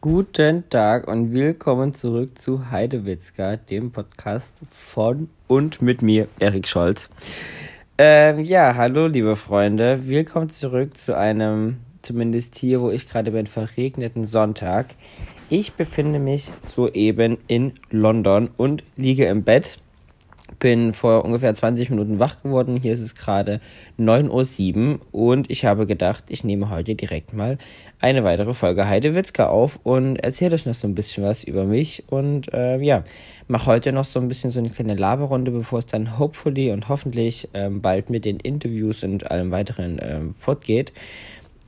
Guten Tag und willkommen zurück zu Heidewitzka, dem Podcast von und mit mir, Erik Scholz. Ähm, ja, hallo liebe Freunde, willkommen zurück zu einem, zumindest hier, wo ich gerade bin, verregneten Sonntag. Ich befinde mich soeben in London und liege im Bett bin vor ungefähr 20 Minuten wach geworden. Hier ist es gerade 9.07 Uhr und ich habe gedacht, ich nehme heute direkt mal eine weitere Folge Heidewitzka auf und erzähle euch noch so ein bisschen was über mich und äh, ja, mache heute noch so ein bisschen so eine kleine Laberrunde, bevor es dann hopefully und hoffentlich ähm, bald mit den Interviews und allem weiteren ähm, fortgeht.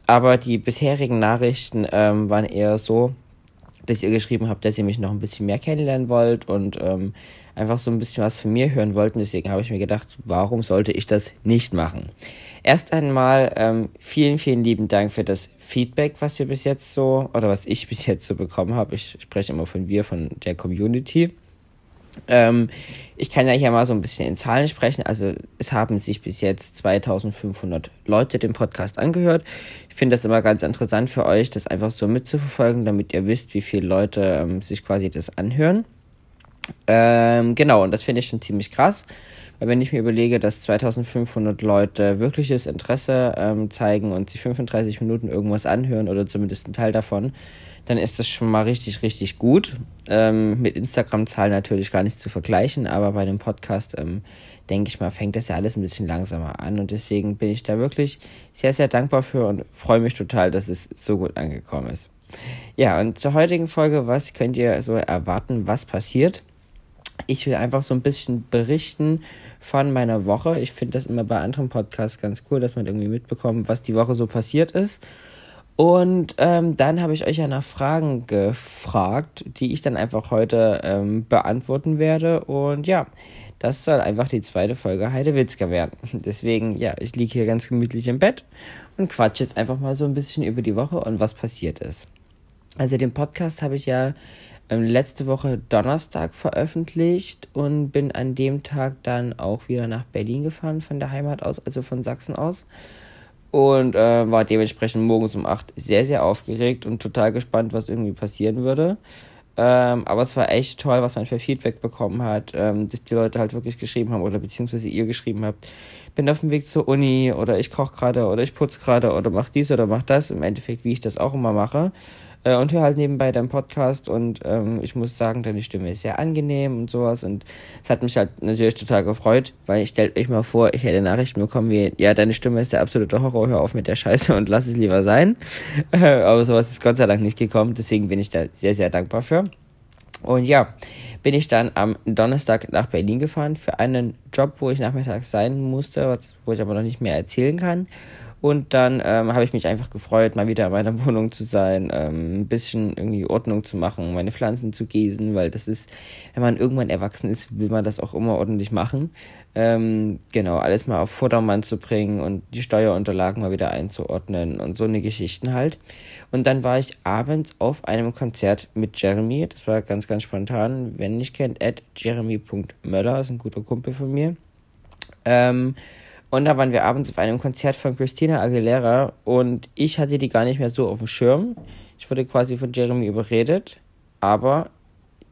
Aber die bisherigen Nachrichten ähm, waren eher so, dass ihr geschrieben habt, dass ihr mich noch ein bisschen mehr kennenlernen wollt und ähm, einfach so ein bisschen was von mir hören wollten. Deswegen habe ich mir gedacht, warum sollte ich das nicht machen? Erst einmal ähm, vielen, vielen lieben Dank für das Feedback, was wir bis jetzt so, oder was ich bis jetzt so bekommen habe. Ich spreche immer von wir, von der Community. Ähm, ich kann ja hier mal so ein bisschen in Zahlen sprechen. Also es haben sich bis jetzt 2500 Leute den Podcast angehört. Ich finde das immer ganz interessant für euch, das einfach so mitzuverfolgen, damit ihr wisst, wie viele Leute ähm, sich quasi das anhören. Ähm, genau, und das finde ich schon ziemlich krass. Weil wenn ich mir überlege, dass 2500 Leute wirkliches Interesse ähm, zeigen und sich 35 Minuten irgendwas anhören oder zumindest ein Teil davon, dann ist das schon mal richtig, richtig gut. Ähm, mit Instagram-Zahlen natürlich gar nicht zu vergleichen, aber bei dem Podcast, ähm, denke ich mal, fängt das ja alles ein bisschen langsamer an und deswegen bin ich da wirklich sehr, sehr dankbar für und freue mich total, dass es so gut angekommen ist. Ja, und zur heutigen Folge, was könnt ihr so erwarten, was passiert? Ich will einfach so ein bisschen berichten von meiner Woche. Ich finde das immer bei anderen Podcasts ganz cool, dass man irgendwie mitbekommt, was die Woche so passiert ist. Und ähm, dann habe ich euch ja nach Fragen gefragt, die ich dann einfach heute ähm, beantworten werde. Und ja, das soll einfach die zweite Folge Heidewitzka werden. Deswegen, ja, ich liege hier ganz gemütlich im Bett und quatsche jetzt einfach mal so ein bisschen über die Woche und was passiert ist. Also den Podcast habe ich ja letzte Woche Donnerstag veröffentlicht und bin an dem Tag dann auch wieder nach Berlin gefahren von der Heimat aus, also von Sachsen aus. Und äh, war dementsprechend morgens um 8 sehr, sehr aufgeregt und total gespannt, was irgendwie passieren würde. Ähm, aber es war echt toll, was man für Feedback bekommen hat, ähm, dass die Leute halt wirklich geschrieben haben oder beziehungsweise ihr geschrieben habt, bin auf dem Weg zur Uni oder ich koche gerade oder ich putze gerade oder mach dies oder mach das. Im Endeffekt, wie ich das auch immer mache äh, und höre halt nebenbei deinen Podcast und ähm, ich muss sagen, deine Stimme ist sehr angenehm und sowas und es hat mich halt natürlich total gefreut, weil ich stellt euch mal vor, ich hätte Nachrichten bekommen wie, ja, deine Stimme ist der absolute Horror, hör auf mit der Scheiße und lass es lieber sein. Aber sowas ist Gott sei Dank nicht gekommen, deswegen bin ich da sehr, sehr dankbar für. Und ja, bin ich dann am Donnerstag nach Berlin gefahren für einen Job, wo ich nachmittags sein musste, was, wo ich aber noch nicht mehr erzählen kann. Und dann ähm, habe ich mich einfach gefreut, mal wieder in meiner Wohnung zu sein, ähm, ein bisschen irgendwie Ordnung zu machen, meine Pflanzen zu gießen, weil das ist, wenn man irgendwann erwachsen ist, will man das auch immer ordentlich machen. Ähm, genau, alles mal auf Vordermann zu bringen und die Steuerunterlagen mal wieder einzuordnen und so eine Geschichten halt. Und dann war ich abends auf einem Konzert mit Jeremy. Das war ganz, ganz spontan. Wenn nicht kennt, at jeremy.möller ist ein guter Kumpel von mir. Ähm, und da waren wir abends auf einem Konzert von Christina Aguilera und ich hatte die gar nicht mehr so auf dem Schirm. Ich wurde quasi von Jeremy überredet, aber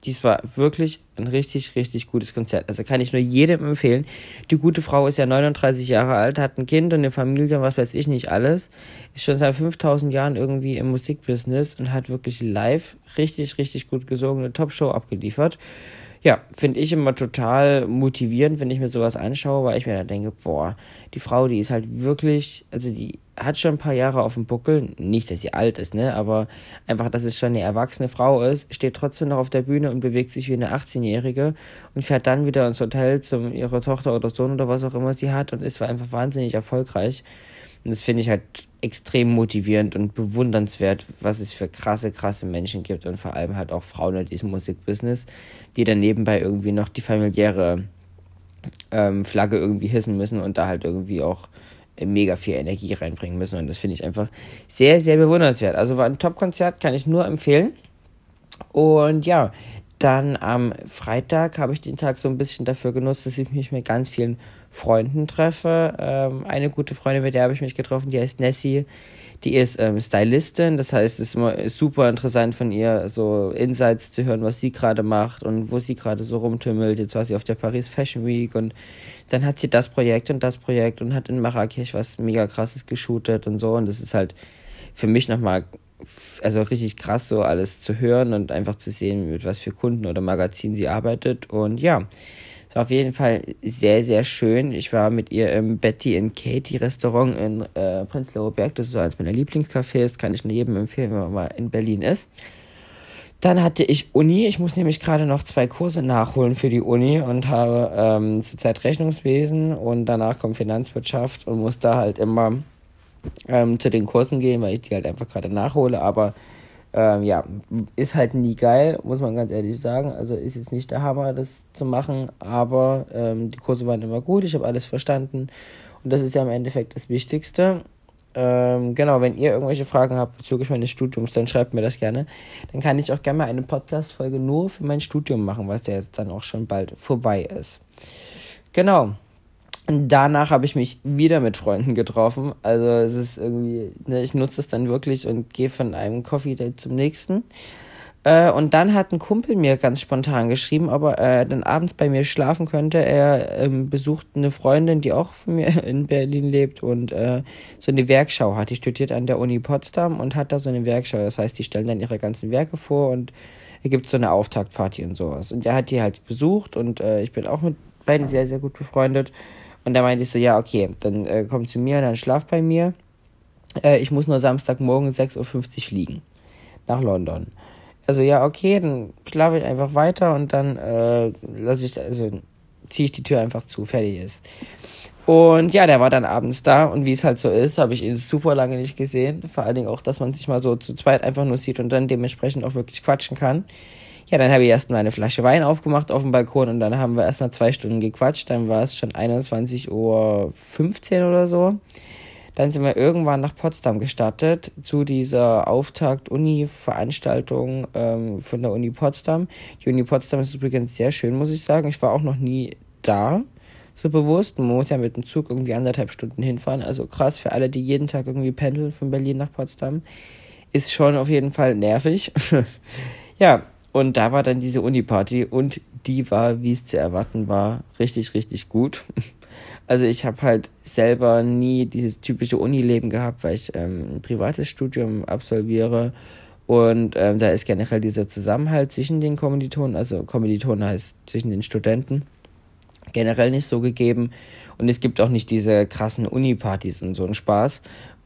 dies war wirklich ein richtig, richtig gutes Konzert. Also kann ich nur jedem empfehlen. Die gute Frau ist ja 39 Jahre alt, hat ein Kind und eine Familie, was weiß ich nicht alles. Ist schon seit 5000 Jahren irgendwie im Musikbusiness und hat wirklich live richtig, richtig gut gesungen, eine Top-Show abgeliefert ja, finde ich immer total motivierend, wenn ich mir sowas anschaue, weil ich mir dann denke, boah, die Frau, die ist halt wirklich, also die hat schon ein paar Jahre auf dem Buckel, nicht, dass sie alt ist, ne, aber einfach, dass es schon eine erwachsene Frau ist, steht trotzdem noch auf der Bühne und bewegt sich wie eine 18-Jährige und fährt dann wieder ins Hotel zu ihrer Tochter oder Sohn oder was auch immer sie hat und ist einfach wahnsinnig erfolgreich. Und das finde ich halt extrem motivierend und bewundernswert, was es für krasse, krasse Menschen gibt und vor allem halt auch Frauen in diesem Musikbusiness, die dann nebenbei irgendwie noch die familiäre ähm, Flagge irgendwie hissen müssen und da halt irgendwie auch mega viel Energie reinbringen müssen. Und das finde ich einfach sehr, sehr bewundernswert. Also war ein Top-Konzert, kann ich nur empfehlen. Und ja, dann am Freitag habe ich den Tag so ein bisschen dafür genutzt, dass ich mich mit ganz vielen Freunden treffe. Ähm, eine gute Freundin, mit der habe ich mich getroffen, die heißt Nessie. Die ist ähm, Stylistin, das heißt, es ist immer super interessant von ihr, so Insights zu hören, was sie gerade macht und wo sie gerade so rumtümmelt. Jetzt war sie auf der Paris Fashion Week und dann hat sie das Projekt und das Projekt und hat in Marrakesch was mega krasses geshootet und so. Und das ist halt für mich nochmal, also richtig krass, so alles zu hören und einfach zu sehen, mit was für Kunden oder Magazinen sie arbeitet. Und ja, war auf jeden Fall sehr, sehr schön. Ich war mit ihr im Betty and Katie Restaurant in äh, Prenzlauer Berg. Das ist so eines meiner Lieblingscafés. Kann ich jedem empfehlen, wenn man mal in Berlin ist. Dann hatte ich Uni. Ich muss nämlich gerade noch zwei Kurse nachholen für die Uni und habe ähm, zurzeit Rechnungswesen und danach kommt Finanzwirtschaft und muss da halt immer ähm, zu den Kursen gehen, weil ich die halt einfach gerade nachhole. Aber ähm, ja, ist halt nie geil, muss man ganz ehrlich sagen. Also ist jetzt nicht der Hammer, das zu machen, aber ähm, die Kurse waren immer gut, ich habe alles verstanden und das ist ja im Endeffekt das Wichtigste. Ähm, genau, wenn ihr irgendwelche Fragen habt bezüglich meines Studiums, dann schreibt mir das gerne. Dann kann ich auch gerne mal eine Podcast-Folge nur für mein Studium machen, was ja jetzt dann auch schon bald vorbei ist. Genau danach habe ich mich wieder mit Freunden getroffen. Also es ist irgendwie, ne, ich nutze es dann wirklich und gehe von einem Coffee Date zum nächsten. Äh, und dann hat ein Kumpel mir ganz spontan geschrieben, ob er äh, dann abends bei mir schlafen könnte. Er ähm, besucht eine Freundin, die auch von mir in Berlin lebt und äh, so eine Werkschau hat. Die studiert an der Uni Potsdam und hat da so eine Werkschau. Das heißt, die stellen dann ihre ganzen Werke vor und er gibt so eine Auftaktparty und sowas. Und er hat die halt besucht und äh, ich bin auch mit beiden sehr, sehr gut befreundet. Und da meinte ich so, ja, okay, dann äh, komm zu mir, dann schlaf bei mir. Äh, ich muss nur Samstagmorgen 6.50 Uhr fliegen. Nach London. Also ja, okay, dann schlafe ich einfach weiter und dann äh, lasse ich, also ziehe ich die Tür einfach zu, fertig ist. Und ja, der war dann abends da und wie es halt so ist, habe ich ihn super lange nicht gesehen. Vor allen Dingen auch, dass man sich mal so zu zweit einfach nur sieht und dann dementsprechend auch wirklich quatschen kann. Ja, dann habe ich erstmal eine Flasche Wein aufgemacht auf dem Balkon und dann haben wir erstmal zwei Stunden gequatscht. Dann war es schon 21.15 Uhr oder so. Dann sind wir irgendwann nach Potsdam gestartet zu dieser Auftakt-Uni-Veranstaltung ähm, von der Uni Potsdam. Die Uni Potsdam ist übrigens sehr schön, muss ich sagen. Ich war auch noch nie da, so bewusst. Man muss ja mit dem Zug irgendwie anderthalb Stunden hinfahren. Also krass für alle, die jeden Tag irgendwie pendeln von Berlin nach Potsdam. Ist schon auf jeden Fall nervig. ja, und da war dann diese Uni-Party und die war, wie es zu erwarten war, richtig, richtig gut. Also ich habe halt selber nie dieses typische Uni-Leben gehabt, weil ich ähm, ein privates Studium absolviere. Und ähm, da ist generell dieser Zusammenhalt zwischen den Kommilitonen, also Kommilitonen heißt zwischen den Studenten, generell nicht so gegeben. Und es gibt auch nicht diese krassen Uni-Partys und so einen Spaß.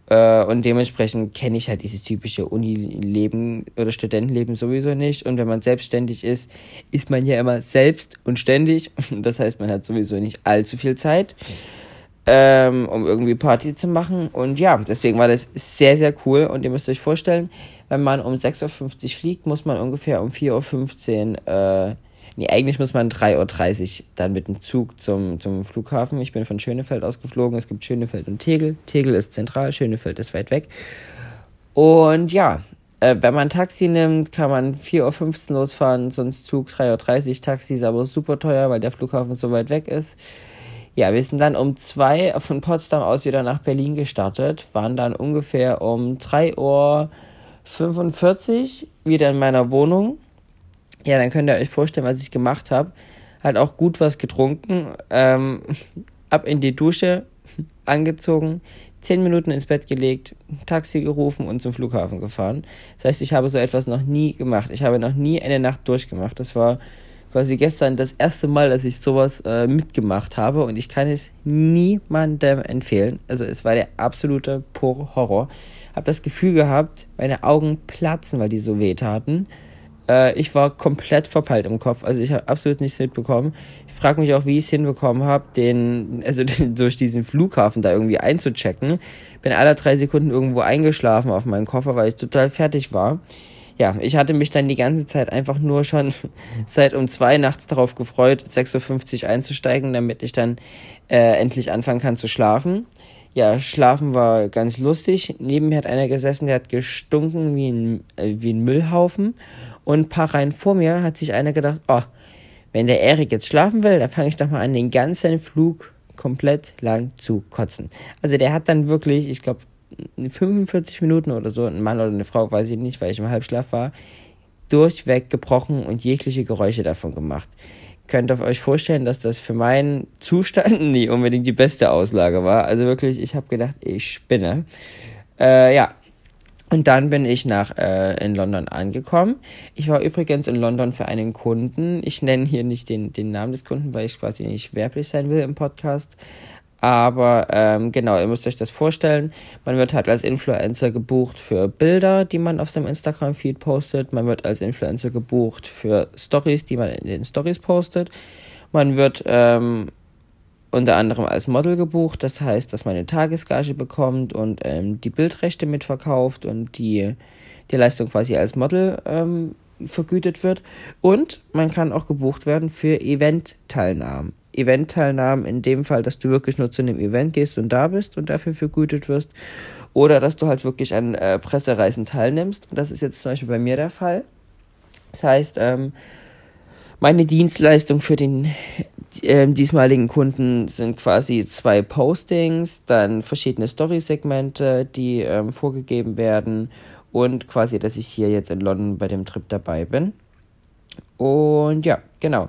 Äh, und dementsprechend kenne ich halt dieses typische Unileben oder Studentenleben sowieso nicht. Und wenn man selbstständig ist, ist man ja immer selbst und ständig. Das heißt, man hat sowieso nicht allzu viel Zeit, ähm, um irgendwie Party zu machen. Und ja, deswegen war das sehr, sehr cool. Und ihr müsst euch vorstellen, wenn man um 6.50 Uhr fliegt, muss man ungefähr um 4.15 Uhr äh, Nee, eigentlich muss man 3.30 Uhr dann mit dem Zug zum, zum Flughafen. Ich bin von Schönefeld aus geflogen. Es gibt Schönefeld und Tegel. Tegel ist zentral, Schönefeld ist weit weg. Und ja, äh, wenn man Taxi nimmt, kann man 4.15 Uhr losfahren, sonst Zug 3.30 Uhr. Taxi ist aber super teuer, weil der Flughafen so weit weg ist. Ja, wir sind dann um 2 von Potsdam aus wieder nach Berlin gestartet, waren dann ungefähr um 3.45 Uhr wieder in meiner Wohnung ja, dann könnt ihr euch vorstellen, was ich gemacht habe. Halt auch gut was getrunken, ähm, ab in die Dusche, angezogen, zehn Minuten ins Bett gelegt, Taxi gerufen und zum Flughafen gefahren. Das heißt, ich habe so etwas noch nie gemacht. Ich habe noch nie eine Nacht durchgemacht. Das war quasi gestern das erste Mal, dass ich sowas äh, mitgemacht habe und ich kann es niemandem empfehlen. Also es war der absolute pure Horror. Habe das Gefühl gehabt, meine Augen platzen, weil die so weh taten. Äh, ich war komplett verpeilt im Kopf. Also ich habe absolut nichts mitbekommen. Ich frage mich auch, wie ich es hinbekommen habe, den, also den, durch diesen Flughafen da irgendwie einzuchecken. Bin alle drei Sekunden irgendwo eingeschlafen auf meinem Koffer, weil ich total fertig war. Ja, ich hatte mich dann die ganze Zeit einfach nur schon seit um zwei nachts darauf gefreut, 6.50 Uhr einzusteigen, damit ich dann äh, endlich anfangen kann zu schlafen. Ja, schlafen war ganz lustig. Neben mir hat einer gesessen, der hat gestunken wie ein, äh, wie ein Müllhaufen. Und ein paar Reihen vor mir hat sich einer gedacht, oh, wenn der Erik jetzt schlafen will, dann fange ich doch mal an, den ganzen Flug komplett lang zu kotzen. Also der hat dann wirklich, ich glaube, 45 Minuten oder so, ein Mann oder eine Frau, weiß ich nicht, weil ich im Halbschlaf war, durchweg gebrochen und jegliche Geräusche davon gemacht. Könnt ihr euch vorstellen, dass das für meinen Zustand nie unbedingt die beste Auslage war. Also wirklich, ich habe gedacht, ich spinne. Äh, ja, und dann bin ich nach äh, in London angekommen. Ich war übrigens in London für einen Kunden. Ich nenne hier nicht den, den Namen des Kunden, weil ich quasi nicht werblich sein will im Podcast. Aber ähm, genau, ihr müsst euch das vorstellen. Man wird halt als Influencer gebucht für Bilder, die man auf seinem Instagram-Feed postet. Man wird als Influencer gebucht für Stories, die man in den Stories postet. Man wird ähm, unter anderem als Model gebucht. Das heißt, dass man eine Tagesgage bekommt und ähm, die Bildrechte mitverkauft und die, die Leistung quasi als Model ähm, vergütet wird. Und man kann auch gebucht werden für Event-Teilnahmen. Event-Teilnahmen in dem Fall, dass du wirklich nur zu einem Event gehst und da bist und dafür vergütet wirst. Oder dass du halt wirklich an äh, Pressereisen teilnimmst. Und das ist jetzt zum Beispiel bei mir der Fall. Das heißt, ähm, meine Dienstleistung für den äh, diesmaligen Kunden sind quasi zwei Postings, dann verschiedene Story-Segmente, die ähm, vorgegeben werden und quasi, dass ich hier jetzt in London bei dem Trip dabei bin. Und ja, genau.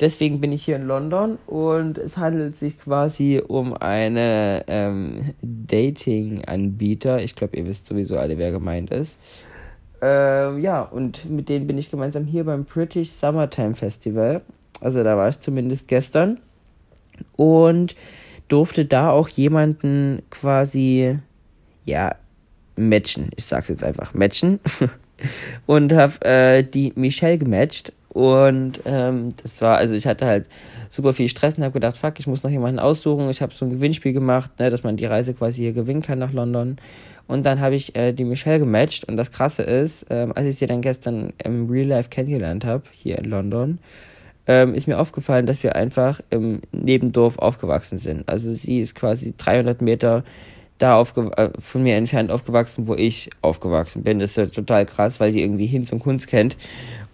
Deswegen bin ich hier in London und es handelt sich quasi um eine ähm, Dating-Anbieter. Ich glaube, ihr wisst sowieso alle, wer gemeint ist. Ähm, ja, und mit denen bin ich gemeinsam hier beim British Summertime Festival. Also da war ich zumindest gestern. Und durfte da auch jemanden quasi, ja, matchen. Ich sag's jetzt einfach, matchen. und hab äh, die Michelle gematcht. Und ähm, das war, also ich hatte halt super viel Stress und habe gedacht, fuck, ich muss noch jemanden aussuchen. Ich habe so ein Gewinnspiel gemacht, ne, dass man die Reise quasi hier gewinnen kann nach London. Und dann habe ich äh, die Michelle gematcht. Und das Krasse ist, ähm, als ich sie dann gestern im Real Life kennengelernt habe, hier in London, ähm, ist mir aufgefallen, dass wir einfach im Nebendorf aufgewachsen sind. Also sie ist quasi 300 Meter da äh, von mir entfernt aufgewachsen, wo ich aufgewachsen bin. Das ist ja total krass, weil die irgendwie Hinz und Kunst kennt.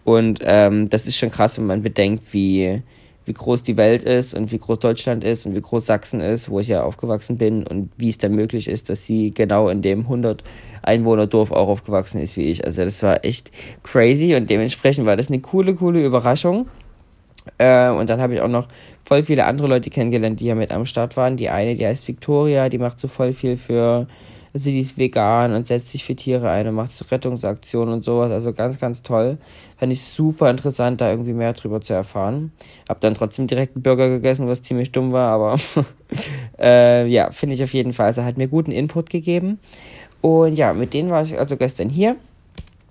Und ähm, das ist schon krass, wenn man bedenkt, wie, wie groß die Welt ist und wie groß Deutschland ist und wie groß Sachsen ist, wo ich ja aufgewachsen bin und wie es dann möglich ist, dass sie genau in dem 100 Einwohner Dorf auch aufgewachsen ist wie ich. Also das war echt crazy und dementsprechend war das eine coole, coole Überraschung. Äh, und dann habe ich auch noch voll viele andere Leute kennengelernt, die ja mit am Start waren. Die eine, die heißt Victoria, die macht so voll viel für, also die ist vegan und setzt sich für Tiere ein und macht so Rettungsaktionen und sowas. Also ganz, ganz toll. Fand ich super interessant, da irgendwie mehr drüber zu erfahren. Hab dann trotzdem direkt einen Burger gegessen, was ziemlich dumm war, aber äh, ja, finde ich auf jeden Fall. Also hat mir guten Input gegeben. Und ja, mit denen war ich also gestern hier.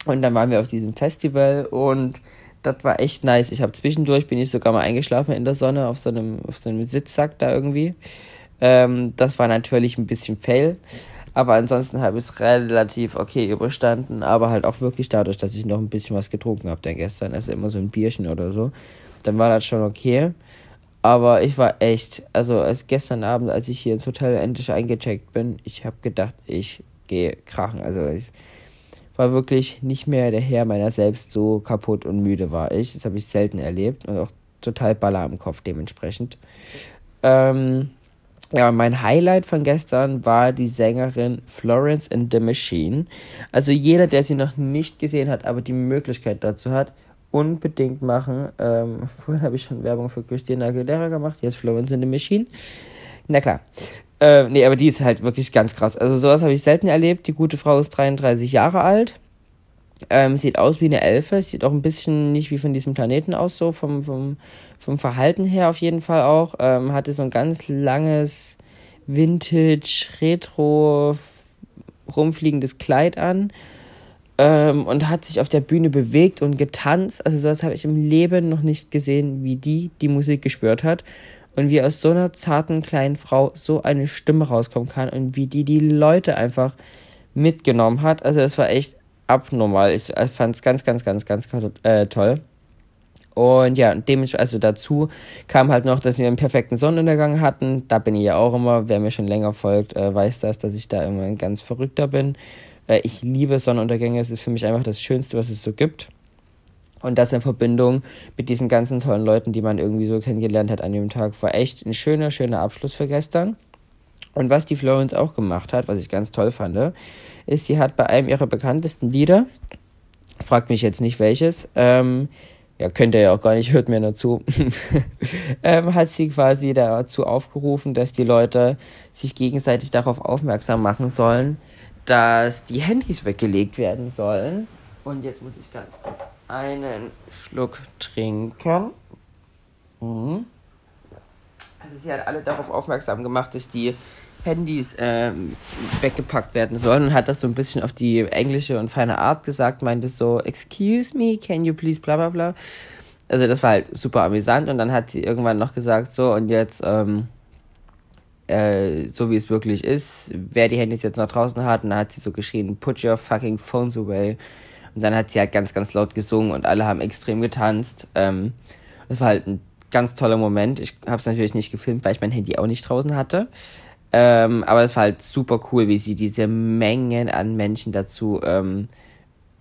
Und dann waren wir auf diesem Festival und das war echt nice. Ich habe zwischendurch bin ich sogar mal eingeschlafen in der Sonne auf so einem, auf so einem Sitzsack da irgendwie. Ähm, das war natürlich ein bisschen fail. Aber ansonsten habe ich es relativ okay überstanden. Aber halt auch wirklich dadurch, dass ich noch ein bisschen was getrunken habe dann gestern. Also immer so ein Bierchen oder so. Dann war das schon okay. Aber ich war echt, also als gestern Abend, als ich hier ins Hotel endlich eingecheckt bin, ich habe gedacht, ich gehe krachen. Also ich war wirklich nicht mehr der Herr meiner selbst, so kaputt und müde war ich. Das habe ich selten erlebt und auch total Baller im Kopf dementsprechend. Ähm, ja, mein Highlight von gestern war die Sängerin Florence and the Machine. Also jeder, der sie noch nicht gesehen hat, aber die Möglichkeit dazu hat, unbedingt machen. Ähm, vorhin habe ich schon Werbung für Christina Aguilera gemacht, jetzt Florence and the Machine. Na klar. Äh, nee, aber die ist halt wirklich ganz krass. Also sowas habe ich selten erlebt. Die gute Frau ist 33 Jahre alt. Ähm, sieht aus wie eine Elfe. Sieht auch ein bisschen nicht wie von diesem Planeten aus, so vom, vom, vom Verhalten her auf jeden Fall auch. Ähm, hatte so ein ganz langes Vintage, Retro, rumfliegendes Kleid an. Ähm, und hat sich auf der Bühne bewegt und getanzt. Also sowas habe ich im Leben noch nicht gesehen, wie die die Musik gespürt hat und wie aus so einer zarten kleinen Frau so eine Stimme rauskommen kann und wie die die Leute einfach mitgenommen hat. Also es war echt abnormal. Ich fand es ganz, ganz, ganz, ganz äh, toll. Und ja, dementsprechend, also dazu kam halt noch, dass wir einen perfekten Sonnenuntergang hatten. Da bin ich ja auch immer, wer mir schon länger folgt, äh, weiß das, dass ich da immer ein ganz Verrückter bin. Äh, ich liebe Sonnenuntergänge, es ist für mich einfach das Schönste, was es so gibt. Und das in Verbindung mit diesen ganzen tollen Leuten, die man irgendwie so kennengelernt hat an dem Tag, war echt ein schöner, schöner Abschluss für gestern. Und was die Florence auch gemacht hat, was ich ganz toll fand, ist, sie hat bei einem ihrer bekanntesten Lieder, fragt mich jetzt nicht welches, ähm, ja, könnt ihr ja auch gar nicht, hört mir nur zu, ähm, hat sie quasi dazu aufgerufen, dass die Leute sich gegenseitig darauf aufmerksam machen sollen, dass die Handys weggelegt werden sollen. Und jetzt muss ich ganz kurz einen Schluck trinken. Mhm. Also sie hat alle darauf aufmerksam gemacht, dass die Handys äh, weggepackt werden sollen und hat das so ein bisschen auf die englische und feine Art gesagt, meinte so, excuse me, can you please bla bla bla. Also das war halt super amüsant und dann hat sie irgendwann noch gesagt, so und jetzt, ähm, äh, so wie es wirklich ist, wer die Handys jetzt noch draußen hat, und dann hat sie so geschrien, put your fucking phones away. Und dann hat sie halt ganz, ganz laut gesungen und alle haben extrem getanzt. Ähm, das war halt ein ganz toller Moment. Ich habe es natürlich nicht gefilmt, weil ich mein Handy auch nicht draußen hatte. Ähm, aber es war halt super cool, wie sie diese Mengen an Menschen dazu ähm,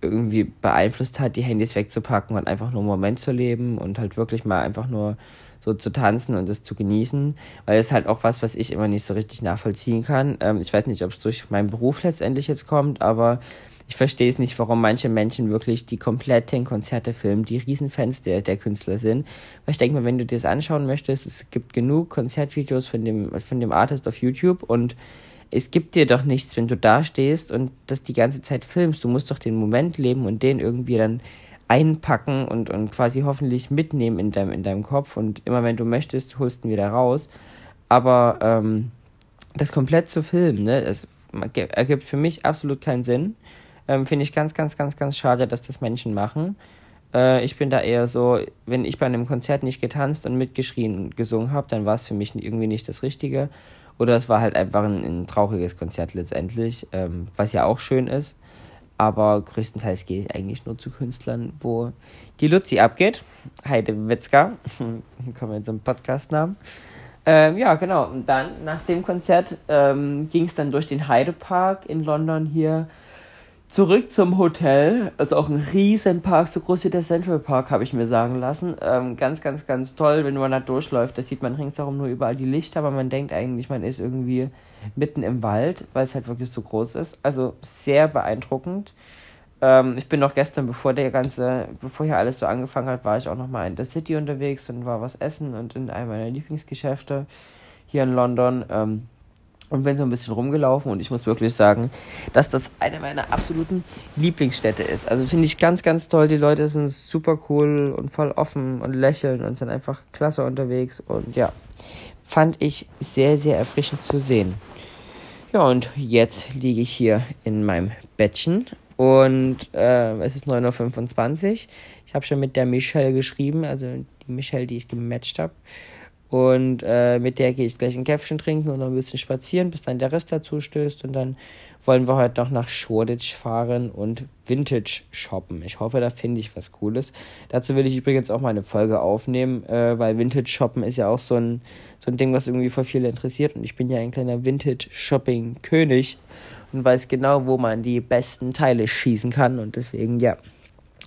irgendwie beeinflusst hat, die Handys wegzupacken und einfach nur einen Moment zu leben und halt wirklich mal einfach nur so zu tanzen und das zu genießen, weil es halt auch was, was ich immer nicht so richtig nachvollziehen kann. Ähm, ich weiß nicht, ob es durch meinen Beruf letztendlich jetzt kommt, aber ich verstehe es nicht, warum manche Menschen wirklich die kompletten Konzerte filmen, die Riesenfans der, der Künstler sind. Weil ich denke mal, wenn du dir das anschauen möchtest, es gibt genug Konzertvideos von dem, von dem Artist auf YouTube und es gibt dir doch nichts, wenn du da stehst und das die ganze Zeit filmst. Du musst doch den Moment leben und den irgendwie dann einpacken und, und quasi hoffentlich mitnehmen in deinem, in deinem Kopf. Und immer wenn du möchtest, holst du ihn wieder raus. Aber ähm, das komplett zu filmen, ne, das ergibt für mich absolut keinen Sinn. Ähm, Finde ich ganz, ganz, ganz, ganz schade, dass das Menschen machen. Äh, ich bin da eher so, wenn ich bei einem Konzert nicht getanzt und mitgeschrien und gesungen habe, dann war es für mich irgendwie nicht das Richtige. Oder es war halt einfach ein, ein trauriges Konzert letztendlich, ähm, was ja auch schön ist. Aber größtenteils gehe ich eigentlich nur zu Künstlern, wo die Luzi abgeht. Heide Witzka. Kommen wir zum Podcastnamen. Ähm, ja, genau. Und dann, nach dem Konzert, ähm, ging es dann durch den Heidepark in London hier Zurück zum Hotel. Also auch ein riesen Park, so groß wie der Central Park, habe ich mir sagen lassen. Ähm, ganz, ganz, ganz toll, wenn man da durchläuft. Da sieht man ringsherum nur überall die Lichter, aber man denkt eigentlich, man ist irgendwie mitten im Wald, weil es halt wirklich so groß ist. Also sehr beeindruckend. Ähm, ich bin noch gestern, bevor der ganze, bevor hier alles so angefangen hat, war ich auch noch mal in der City unterwegs und war was essen und in einem meiner Lieblingsgeschäfte hier in London. Ähm, und bin so ein bisschen rumgelaufen und ich muss wirklich sagen, dass das eine meiner absoluten Lieblingsstädte ist. Also finde ich ganz, ganz toll. Die Leute sind super cool und voll offen und lächeln und sind einfach klasse unterwegs und ja, fand ich sehr, sehr erfrischend zu sehen. Ja, und jetzt liege ich hier in meinem Bettchen und äh, es ist 9.25 Uhr. Ich habe schon mit der Michelle geschrieben, also die Michelle, die ich gematcht habe. Und äh, mit der gehe ich gleich ein Käffchen trinken und noch ein bisschen spazieren, bis dann der Rest dazu stößt. Und dann wollen wir heute noch nach Shoreditch fahren und Vintage shoppen. Ich hoffe, da finde ich was Cooles. Dazu will ich übrigens auch mal eine Folge aufnehmen, äh, weil Vintage shoppen ist ja auch so ein, so ein Ding, was irgendwie für viele interessiert. Und ich bin ja ein kleiner Vintage Shopping König und weiß genau, wo man die besten Teile schießen kann. Und deswegen, ja,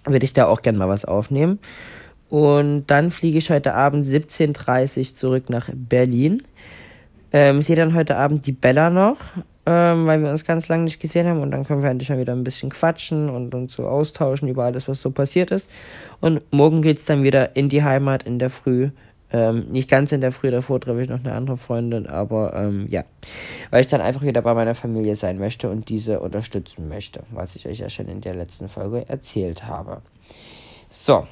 würde ich da auch gerne mal was aufnehmen. Und dann fliege ich heute Abend 17.30 Uhr zurück nach Berlin. Ähm, sehe dann heute Abend die Bella noch, ähm, weil wir uns ganz lange nicht gesehen haben. Und dann können wir endlich mal wieder ein bisschen quatschen und uns so austauschen über alles, was so passiert ist. Und morgen geht's dann wieder in die Heimat in der Früh. Ähm, nicht ganz in der Früh, davor treffe ich noch eine andere Freundin, aber ähm, ja, weil ich dann einfach wieder bei meiner Familie sein möchte und diese unterstützen möchte, was ich euch ja schon in der letzten Folge erzählt habe. So,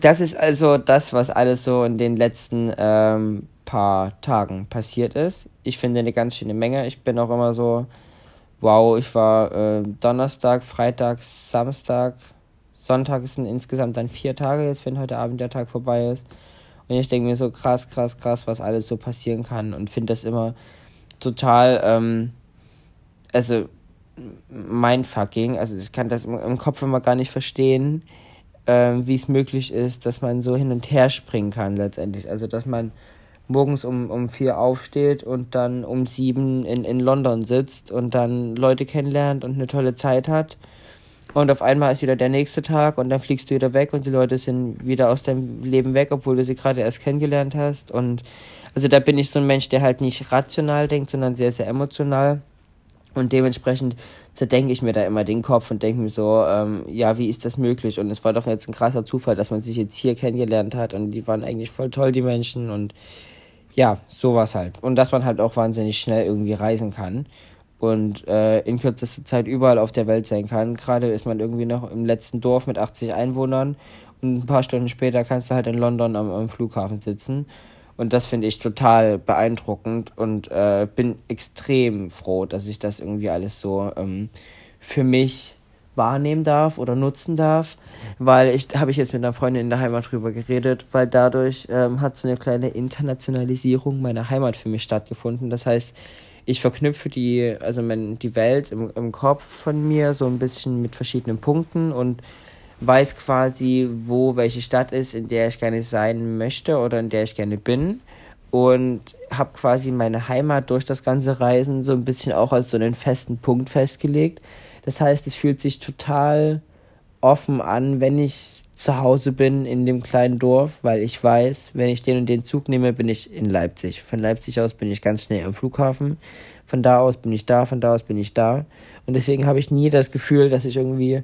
das ist also das, was alles so in den letzten ähm, paar Tagen passiert ist. Ich finde eine ganz schöne Menge. Ich bin auch immer so, wow, ich war äh, Donnerstag, Freitag, Samstag, Sonntag sind insgesamt dann vier Tage jetzt, wenn heute Abend der Tag vorbei ist. Und ich denke mir so krass, krass, krass, was alles so passieren kann und finde das immer total, ähm, also mein fucking, also ich kann das im Kopf immer gar nicht verstehen, ähm, wie es möglich ist, dass man so hin und her springen kann letztendlich. Also dass man morgens um, um vier aufsteht und dann um sieben in, in London sitzt und dann Leute kennenlernt und eine tolle Zeit hat. Und auf einmal ist wieder der nächste Tag und dann fliegst du wieder weg und die Leute sind wieder aus deinem Leben weg, obwohl du sie gerade erst kennengelernt hast. Und also da bin ich so ein Mensch, der halt nicht rational denkt, sondern sehr, sehr emotional. Und dementsprechend zerdenke ich mir da immer den Kopf und denke mir so, ähm, ja, wie ist das möglich? Und es war doch jetzt ein krasser Zufall, dass man sich jetzt hier kennengelernt hat und die waren eigentlich voll toll, die Menschen und ja, sowas halt. Und dass man halt auch wahnsinnig schnell irgendwie reisen kann und äh, in kürzester Zeit überall auf der Welt sein kann. Gerade ist man irgendwie noch im letzten Dorf mit 80 Einwohnern und ein paar Stunden später kannst du halt in London am, am Flughafen sitzen. Und das finde ich total beeindruckend und äh, bin extrem froh, dass ich das irgendwie alles so ähm, für mich wahrnehmen darf oder nutzen darf, weil ich habe ich jetzt mit einer Freundin in der Heimat drüber geredet, weil dadurch ähm, hat so eine kleine Internationalisierung meiner Heimat für mich stattgefunden. Das heißt, ich verknüpfe die, also mein, die Welt im, im Kopf von mir so ein bisschen mit verschiedenen Punkten und weiß quasi, wo welche Stadt ist, in der ich gerne sein möchte oder in der ich gerne bin und habe quasi meine Heimat durch das ganze Reisen so ein bisschen auch als so einen festen Punkt festgelegt das heißt, es fühlt sich total offen an, wenn ich zu Hause bin in dem kleinen Dorf, weil ich weiß, wenn ich den und den Zug nehme, bin ich in Leipzig. Von Leipzig aus bin ich ganz schnell am Flughafen. Von da aus bin ich da, von da aus bin ich da. Und deswegen habe ich nie das Gefühl, dass ich irgendwie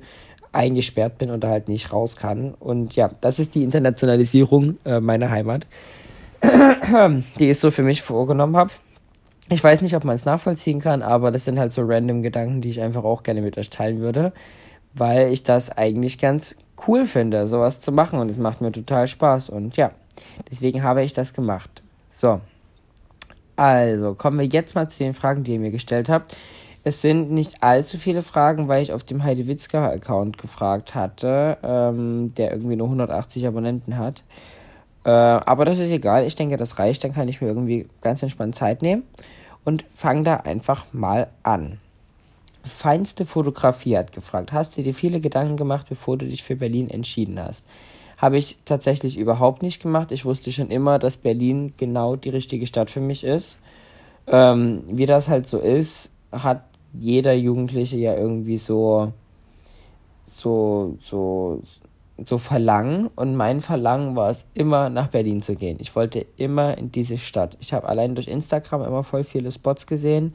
eingesperrt bin oder halt nicht raus kann. Und ja, das ist die Internationalisierung äh, meiner Heimat, die ich so für mich vorgenommen habe. Ich weiß nicht, ob man es nachvollziehen kann, aber das sind halt so random Gedanken, die ich einfach auch gerne mit euch teilen würde, weil ich das eigentlich ganz cool finde, sowas zu machen und es macht mir total Spaß und ja, deswegen habe ich das gemacht. So. Also, kommen wir jetzt mal zu den Fragen, die ihr mir gestellt habt. Es sind nicht allzu viele Fragen, weil ich auf dem Heidewitzka-Account gefragt hatte, ähm, der irgendwie nur 180 Abonnenten hat. Äh, aber das ist egal, ich denke, das reicht, dann kann ich mir irgendwie ganz entspannt Zeit nehmen und fang da einfach mal an. Feinste Fotografie hat gefragt, hast du dir viele Gedanken gemacht, bevor du dich für Berlin entschieden hast? Habe ich tatsächlich überhaupt nicht gemacht. Ich wusste schon immer, dass Berlin genau die richtige Stadt für mich ist. Ähm, wie das halt so ist, hat jeder Jugendliche ja irgendwie so, so, so, so Verlangen und mein Verlangen war es immer nach Berlin zu gehen. Ich wollte immer in diese Stadt. Ich habe allein durch Instagram immer voll viele Spots gesehen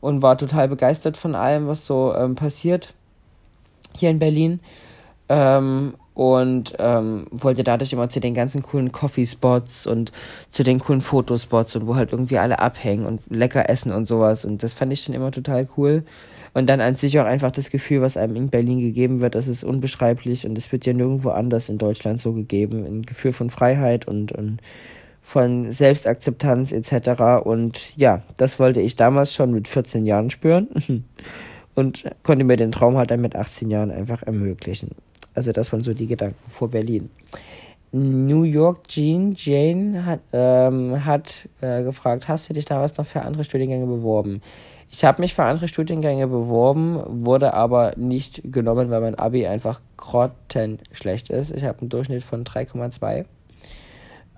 und war total begeistert von allem, was so ähm, passiert hier in Berlin. Ähm, und ähm, wollte dadurch immer zu den ganzen coolen Coffee-Spots und zu den coolen Fotospots und wo halt irgendwie alle abhängen und lecker essen und sowas. Und das fand ich schon immer total cool. Und dann an sich auch einfach das Gefühl, was einem in Berlin gegeben wird, das ist unbeschreiblich und es wird ja nirgendwo anders in Deutschland so gegeben. Ein Gefühl von Freiheit und, und von Selbstakzeptanz etc. Und ja, das wollte ich damals schon mit 14 Jahren spüren und konnte mir den Traum halt dann mit 18 Jahren einfach ermöglichen. Also das waren so die Gedanken vor Berlin. New York Jean Jane hat, ähm, hat äh, gefragt, hast du dich damals noch für andere Studiengänge beworben? Ich habe mich für andere Studiengänge beworben, wurde aber nicht genommen, weil mein Abi einfach grottenschlecht ist. Ich habe einen Durchschnitt von 3,2.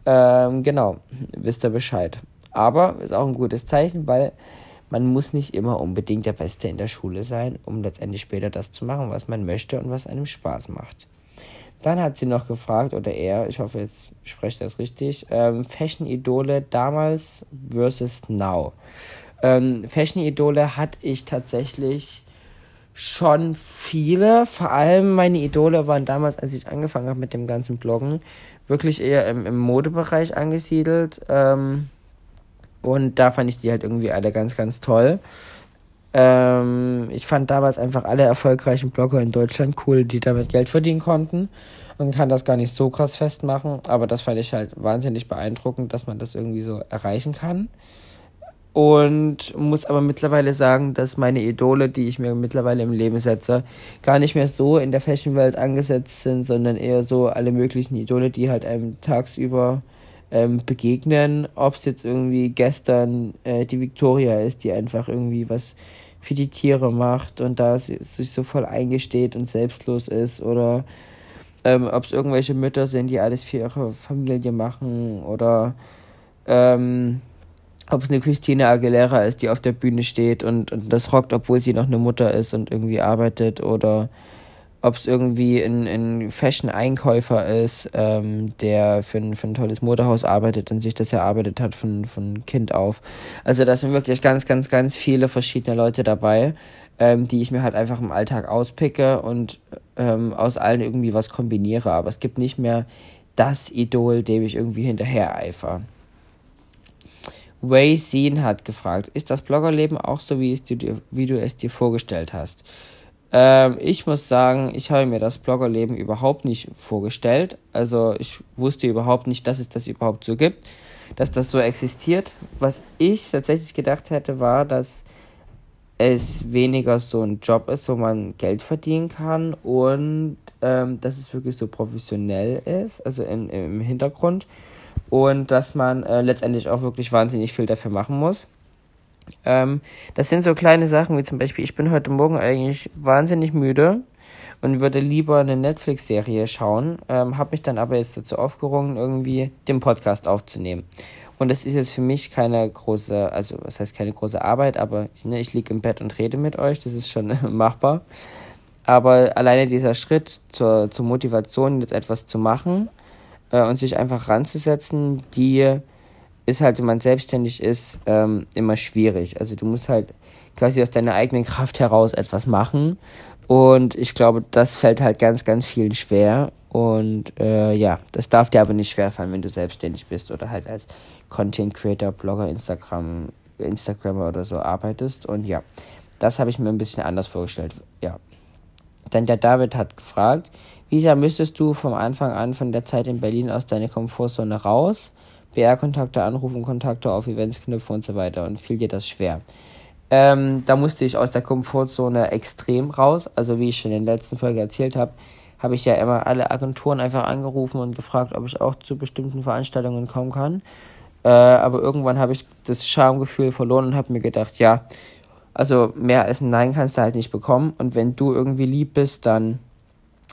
Ähm, genau, wisst ihr Bescheid. Aber ist auch ein gutes Zeichen, weil man muss nicht immer unbedingt der Beste in der Schule sein, um letztendlich später das zu machen, was man möchte und was einem Spaß macht. Dann hat sie noch gefragt, oder er, ich hoffe, jetzt spreche ich das richtig, ähm, Fashion-Idole damals versus now. Ähm, Fashion-Idole hatte ich tatsächlich schon viele. Vor allem meine Idole waren damals, als ich angefangen habe mit dem ganzen Bloggen, wirklich eher im, im Modebereich angesiedelt. Ähm, und da fand ich die halt irgendwie alle ganz, ganz toll. Ähm, ich fand damals einfach alle erfolgreichen Blogger in Deutschland cool, die damit Geld verdienen konnten. Und kann das gar nicht so krass festmachen. Aber das fand ich halt wahnsinnig beeindruckend, dass man das irgendwie so erreichen kann. Und muss aber mittlerweile sagen, dass meine Idole, die ich mir mittlerweile im Leben setze, gar nicht mehr so in der Fashion-Welt angesetzt sind, sondern eher so alle möglichen Idole, die halt einem tagsüber ähm, begegnen. Ob es jetzt irgendwie gestern äh, die Victoria ist, die einfach irgendwie was für die Tiere macht und da sich so voll eingesteht und selbstlos ist oder ähm, ob es irgendwelche Mütter sind, die alles für ihre Familie machen oder ähm, ob es eine Christina Aguilera ist, die auf der Bühne steht und, und das rockt, obwohl sie noch eine Mutter ist und irgendwie arbeitet oder ob es irgendwie ein, ein Fashion-Einkäufer ist, ähm, der für ein, für ein tolles Motorhaus arbeitet und sich das erarbeitet hat von, von Kind auf. Also da sind wirklich ganz, ganz, ganz viele verschiedene Leute dabei, ähm, die ich mir halt einfach im Alltag auspicke und ähm, aus allen irgendwie was kombiniere. Aber es gibt nicht mehr das Idol, dem ich irgendwie hinterher eifer. Wei Xin hat gefragt, ist das Bloggerleben auch so, wie, es dir, wie du es dir vorgestellt hast? Ähm, ich muss sagen, ich habe mir das Bloggerleben überhaupt nicht vorgestellt. Also ich wusste überhaupt nicht, dass es das überhaupt so gibt, dass das so existiert. Was ich tatsächlich gedacht hätte, war, dass es weniger so ein Job ist, wo man Geld verdienen kann und ähm, dass es wirklich so professionell ist, also in, im Hintergrund und dass man äh, letztendlich auch wirklich wahnsinnig viel dafür machen muss. Ähm, das sind so kleine Sachen wie zum Beispiel, ich bin heute Morgen eigentlich wahnsinnig müde und würde lieber eine Netflix-Serie schauen, ähm, habe mich dann aber jetzt dazu aufgerungen, irgendwie den Podcast aufzunehmen. Und das ist jetzt für mich keine große, also was heißt keine große Arbeit, aber ich, ne, ich liege im Bett und rede mit euch, das ist schon machbar. Aber alleine dieser Schritt zur, zur Motivation, jetzt etwas zu machen äh, und sich einfach ranzusetzen, die ist halt, wenn man selbstständig ist, ähm, immer schwierig. Also du musst halt quasi aus deiner eigenen Kraft heraus etwas machen. Und ich glaube, das fällt halt ganz, ganz vielen schwer. Und äh, ja, das darf dir aber nicht schwerfallen, wenn du selbstständig bist oder halt als Content Creator, Blogger, Instagram, Instagrammer oder so arbeitest. Und ja, das habe ich mir ein bisschen anders vorgestellt. Ja. Dann der David hat gefragt, wie sehr müsstest du vom Anfang an von der Zeit in Berlin aus deine Komfortzone raus? BR-Kontakte anrufen, Kontakte auf Events knüpfen und so weiter. Und fiel dir das schwer? Ähm, da musste ich aus der Komfortzone extrem raus. Also wie ich schon in der letzten Folge erzählt habe, habe ich ja immer alle Agenturen einfach angerufen und gefragt, ob ich auch zu bestimmten Veranstaltungen kommen kann. Äh, aber irgendwann habe ich das Schamgefühl verloren und habe mir gedacht, ja, also mehr als ein Nein kannst du halt nicht bekommen. Und wenn du irgendwie lieb bist, dann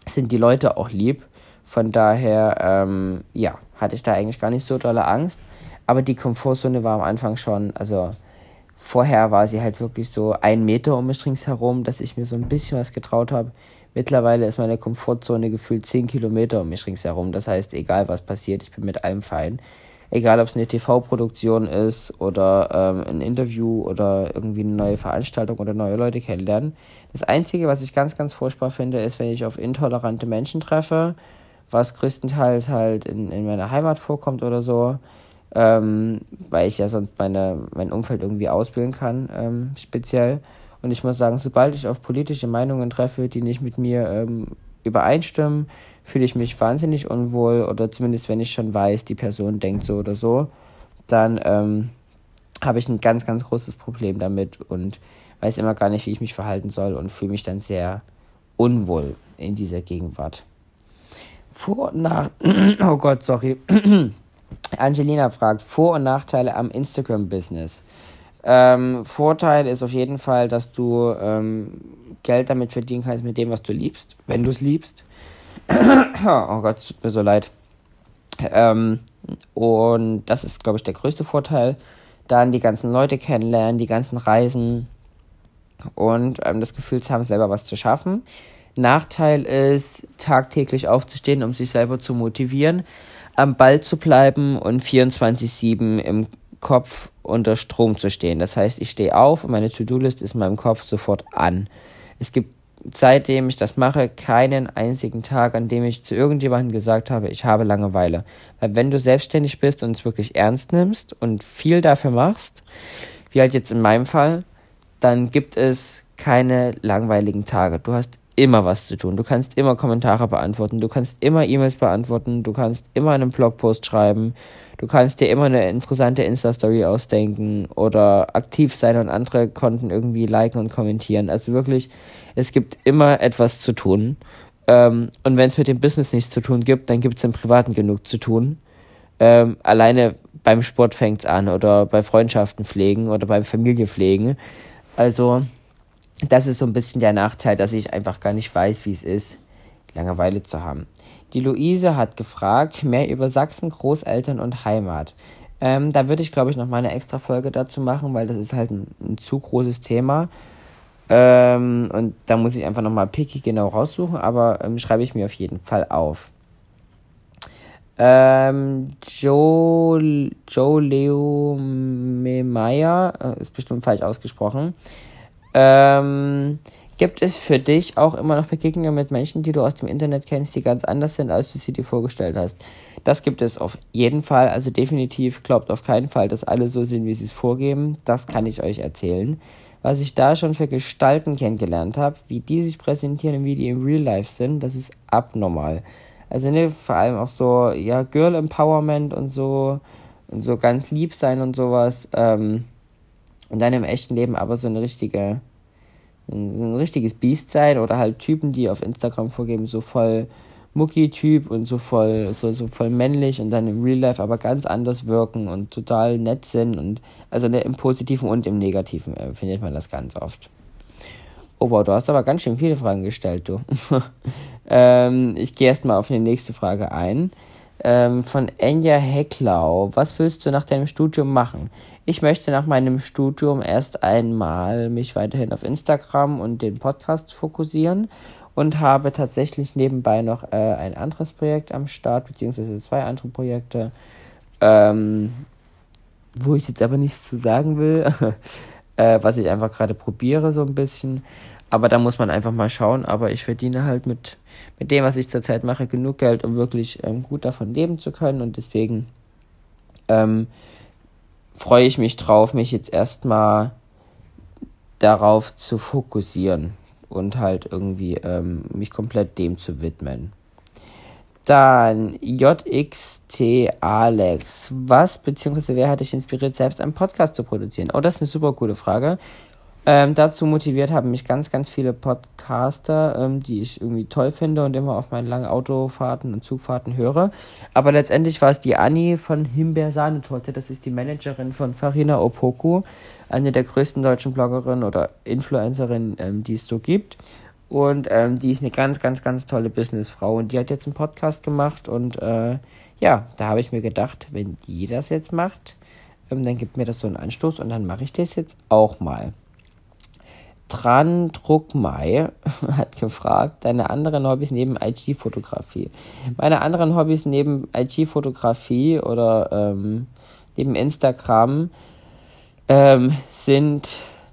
sind die Leute auch lieb. Von daher, ähm, ja, hatte ich da eigentlich gar nicht so dolle Angst. Aber die Komfortzone war am Anfang schon, also vorher war sie halt wirklich so ein Meter um mich ringsherum, dass ich mir so ein bisschen was getraut habe. Mittlerweile ist meine Komfortzone gefühlt 10 Kilometer um mich ringsherum. Das heißt, egal was passiert, ich bin mit allem fein. Egal, ob es eine TV-Produktion ist oder ähm, ein Interview oder irgendwie eine neue Veranstaltung oder neue Leute kennenlernen. Das Einzige, was ich ganz, ganz furchtbar finde, ist, wenn ich auf intolerante Menschen treffe was größtenteils halt in, in meiner Heimat vorkommt oder so, ähm, weil ich ja sonst meine, mein Umfeld irgendwie ausbilden kann, ähm, speziell. Und ich muss sagen, sobald ich auf politische Meinungen treffe, die nicht mit mir ähm, übereinstimmen, fühle ich mich wahnsinnig unwohl oder zumindest wenn ich schon weiß, die Person denkt so oder so, dann ähm, habe ich ein ganz, ganz großes Problem damit und weiß immer gar nicht, wie ich mich verhalten soll und fühle mich dann sehr unwohl in dieser Gegenwart. Vor- und Nach... oh Gott, sorry. Angelina fragt, Vor- und Nachteile am Instagram-Business. Ähm, Vorteil ist auf jeden Fall, dass du ähm, Geld damit verdienen kannst mit dem, was du liebst, wenn du es liebst. oh Gott, es tut mir so leid. Ähm, und das ist, glaube ich, der größte Vorteil. Dann die ganzen Leute kennenlernen, die ganzen Reisen und ähm, das Gefühl zu haben, selber was zu schaffen. Nachteil ist, tagtäglich aufzustehen, um sich selber zu motivieren, am Ball zu bleiben und 24-7 im Kopf unter Strom zu stehen. Das heißt, ich stehe auf und meine To-Do-List ist in meinem Kopf sofort an. Es gibt seitdem ich das mache, keinen einzigen Tag, an dem ich zu irgendjemandem gesagt habe, ich habe Langeweile. Weil wenn du selbstständig bist und es wirklich ernst nimmst und viel dafür machst, wie halt jetzt in meinem Fall, dann gibt es keine langweiligen Tage. Du hast immer was zu tun. Du kannst immer Kommentare beantworten, du kannst immer E-Mails beantworten, du kannst immer einen Blogpost schreiben, du kannst dir immer eine interessante Insta-Story ausdenken oder aktiv sein und andere Konten irgendwie liken und kommentieren. Also wirklich, es gibt immer etwas zu tun. Ähm, und wenn es mit dem Business nichts zu tun gibt, dann gibt es im Privaten genug zu tun. Ähm, alleine beim Sport fängt es an oder bei Freundschaften pflegen oder beim Familie pflegen. Also das ist so ein bisschen der Nachteil, dass ich einfach gar nicht weiß, wie es ist, Langeweile zu haben. Die Luise hat gefragt, mehr über Sachsen, Großeltern und Heimat. Ähm, da würde ich, glaube ich, noch mal eine extra Folge dazu machen, weil das ist halt ein, ein zu großes Thema. Ähm, und da muss ich einfach nochmal picky genau raussuchen, aber ähm, schreibe ich mir auf jeden Fall auf. Ähm, Joe, Joe Leo Meyer, äh, ist bestimmt falsch ausgesprochen. Ähm, gibt es für dich auch immer noch Begegnungen mit Menschen, die du aus dem Internet kennst, die ganz anders sind, als du sie dir vorgestellt hast? Das gibt es auf jeden Fall. Also definitiv glaubt auf keinen Fall, dass alle so sind, wie sie es vorgeben. Das kann ich euch erzählen. Was ich da schon für Gestalten kennengelernt habe, wie die sich präsentieren und wie die im Real Life sind, das ist abnormal. Also ne, vor allem auch so, ja, Girl Empowerment und so und so ganz lieb sein und sowas. Ähm, und dann im echten Leben aber so eine richtige, ein, ein richtiges Biest sein oder halt Typen, die auf Instagram vorgeben, so voll Mucki-Typ und so voll, so, so voll männlich und dann im Real Life aber ganz anders wirken und total nett sind und also ne, im Positiven und im Negativen äh, findet man das ganz oft. Oh wow, du hast aber ganz schön viele Fragen gestellt, du. ähm, ich gehe erstmal auf die nächste Frage ein. Ähm, von Enya Hecklau. Was willst du nach deinem Studium machen? Ich möchte nach meinem Studium erst einmal mich weiterhin auf Instagram und den Podcast fokussieren und habe tatsächlich nebenbei noch äh, ein anderes Projekt am Start, beziehungsweise zwei andere Projekte, ähm, wo ich jetzt aber nichts zu sagen will, äh, was ich einfach gerade probiere so ein bisschen. Aber da muss man einfach mal schauen. Aber ich verdiene halt mit, mit dem, was ich zurzeit mache, genug Geld, um wirklich ähm, gut davon leben zu können. Und deswegen ähm, freue ich mich drauf, mich jetzt erstmal darauf zu fokussieren und halt irgendwie ähm, mich komplett dem zu widmen. Dann JXT Alex. Was bzw. wer hat dich inspiriert, selbst einen Podcast zu produzieren? Oh, das ist eine super coole Frage. Ähm, dazu motiviert haben mich ganz, ganz viele Podcaster, ähm, die ich irgendwie toll finde und immer auf meinen langen Autofahrten und Zugfahrten höre. Aber letztendlich war es die Annie von Himbeer Sahnetorte. Das ist die Managerin von Farina Opoku, eine der größten deutschen Bloggerinnen oder Influencerinnen, ähm, die es so gibt. Und ähm, die ist eine ganz, ganz, ganz tolle Businessfrau. Und die hat jetzt einen Podcast gemacht. Und äh, ja, da habe ich mir gedacht, wenn die das jetzt macht, ähm, dann gibt mir das so einen Anstoß und dann mache ich das jetzt auch mal. Tran Druckmai hat gefragt, deine anderen Hobbys neben IT-Fotografie. Meine anderen Hobbys neben IT-Fotografie oder ähm, neben Instagram ähm, sind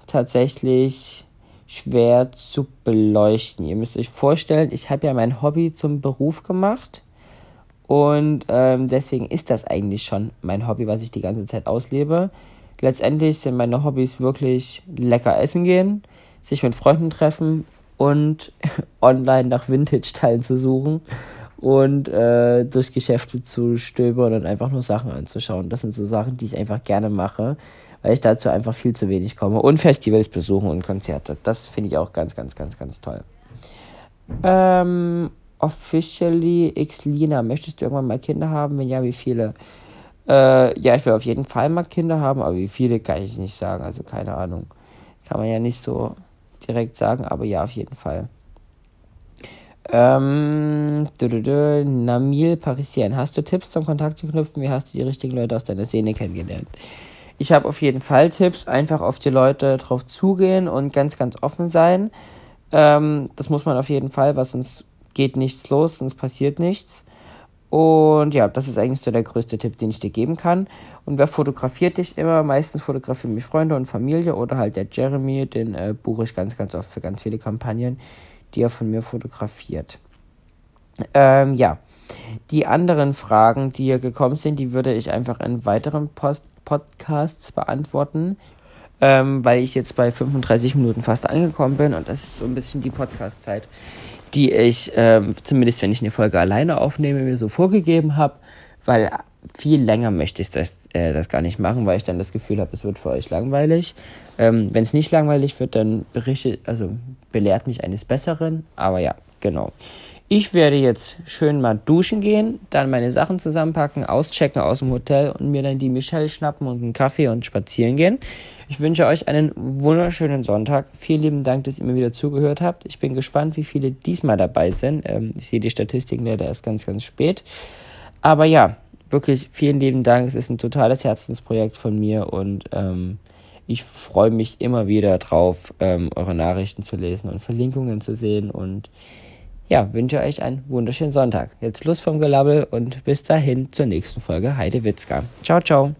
tatsächlich schwer zu beleuchten. Ihr müsst euch vorstellen, ich habe ja mein Hobby zum Beruf gemacht und ähm, deswegen ist das eigentlich schon mein Hobby, was ich die ganze Zeit auslebe. Letztendlich sind meine Hobbys wirklich lecker essen gehen, sich mit Freunden treffen und online nach Vintage-Teilen zu suchen und äh, durch Geschäfte zu stöbern und einfach nur Sachen anzuschauen. Das sind so Sachen, die ich einfach gerne mache, weil ich dazu einfach viel zu wenig komme. Und Festivals besuchen und Konzerte. Das finde ich auch ganz, ganz, ganz, ganz toll. Ähm, officially Xlina, möchtest du irgendwann mal Kinder haben? Wenn ja, wie viele? Äh, ja, ich will auf jeden Fall mal Kinder haben, aber wie viele kann ich nicht sagen. Also keine Ahnung. Kann man ja nicht so direkt sagen, aber ja, auf jeden Fall. Ähm, du, du, du, Namil Parisien, hast du Tipps zum Kontakt zu knüpfen? Wie hast du die richtigen Leute aus deiner Szene kennengelernt? Ich habe auf jeden Fall Tipps, einfach auf die Leute drauf zugehen und ganz, ganz offen sein. Ähm, das muss man auf jeden Fall, weil sonst geht nichts los, sonst passiert nichts. Und ja, das ist eigentlich so der größte Tipp, den ich dir geben kann. Und wer fotografiert dich immer? Meistens fotografieren mich Freunde und Familie oder halt der Jeremy, den äh, buche ich ganz, ganz oft für ganz viele Kampagnen, die er von mir fotografiert. Ähm, ja, die anderen Fragen, die hier gekommen sind, die würde ich einfach in weiteren Post Podcasts beantworten, ähm, weil ich jetzt bei 35 Minuten fast angekommen bin und das ist so ein bisschen die Podcast-Zeit, die ich, ähm, zumindest wenn ich eine Folge alleine aufnehme, mir so vorgegeben habe, weil viel länger möchte ich das, äh, das gar nicht machen, weil ich dann das Gefühl habe, es wird für euch langweilig. Ähm, wenn es nicht langweilig wird, dann berichte, also belehrt mich eines Besseren, aber ja, genau. Ich werde jetzt schön mal duschen gehen, dann meine Sachen zusammenpacken, auschecken aus dem Hotel und mir dann die Michelle schnappen und einen Kaffee und spazieren gehen. Ich wünsche euch einen wunderschönen Sonntag. Vielen lieben Dank, dass ihr mir wieder zugehört habt. Ich bin gespannt, wie viele diesmal dabei sind. Ähm, ich sehe die Statistiken leider erst ganz, ganz spät. Aber ja, wirklich vielen lieben Dank. Es ist ein totales Herzensprojekt von mir und ähm, Ich freue mich immer wieder drauf, ähm, eure Nachrichten zu lesen und Verlinkungen zu sehen. Und ja, wünsche euch einen wunderschönen Sonntag. Jetzt Schluss vom Gelabbel und bis dahin zur nächsten Folge Heide Witzka. Ciao, ciao.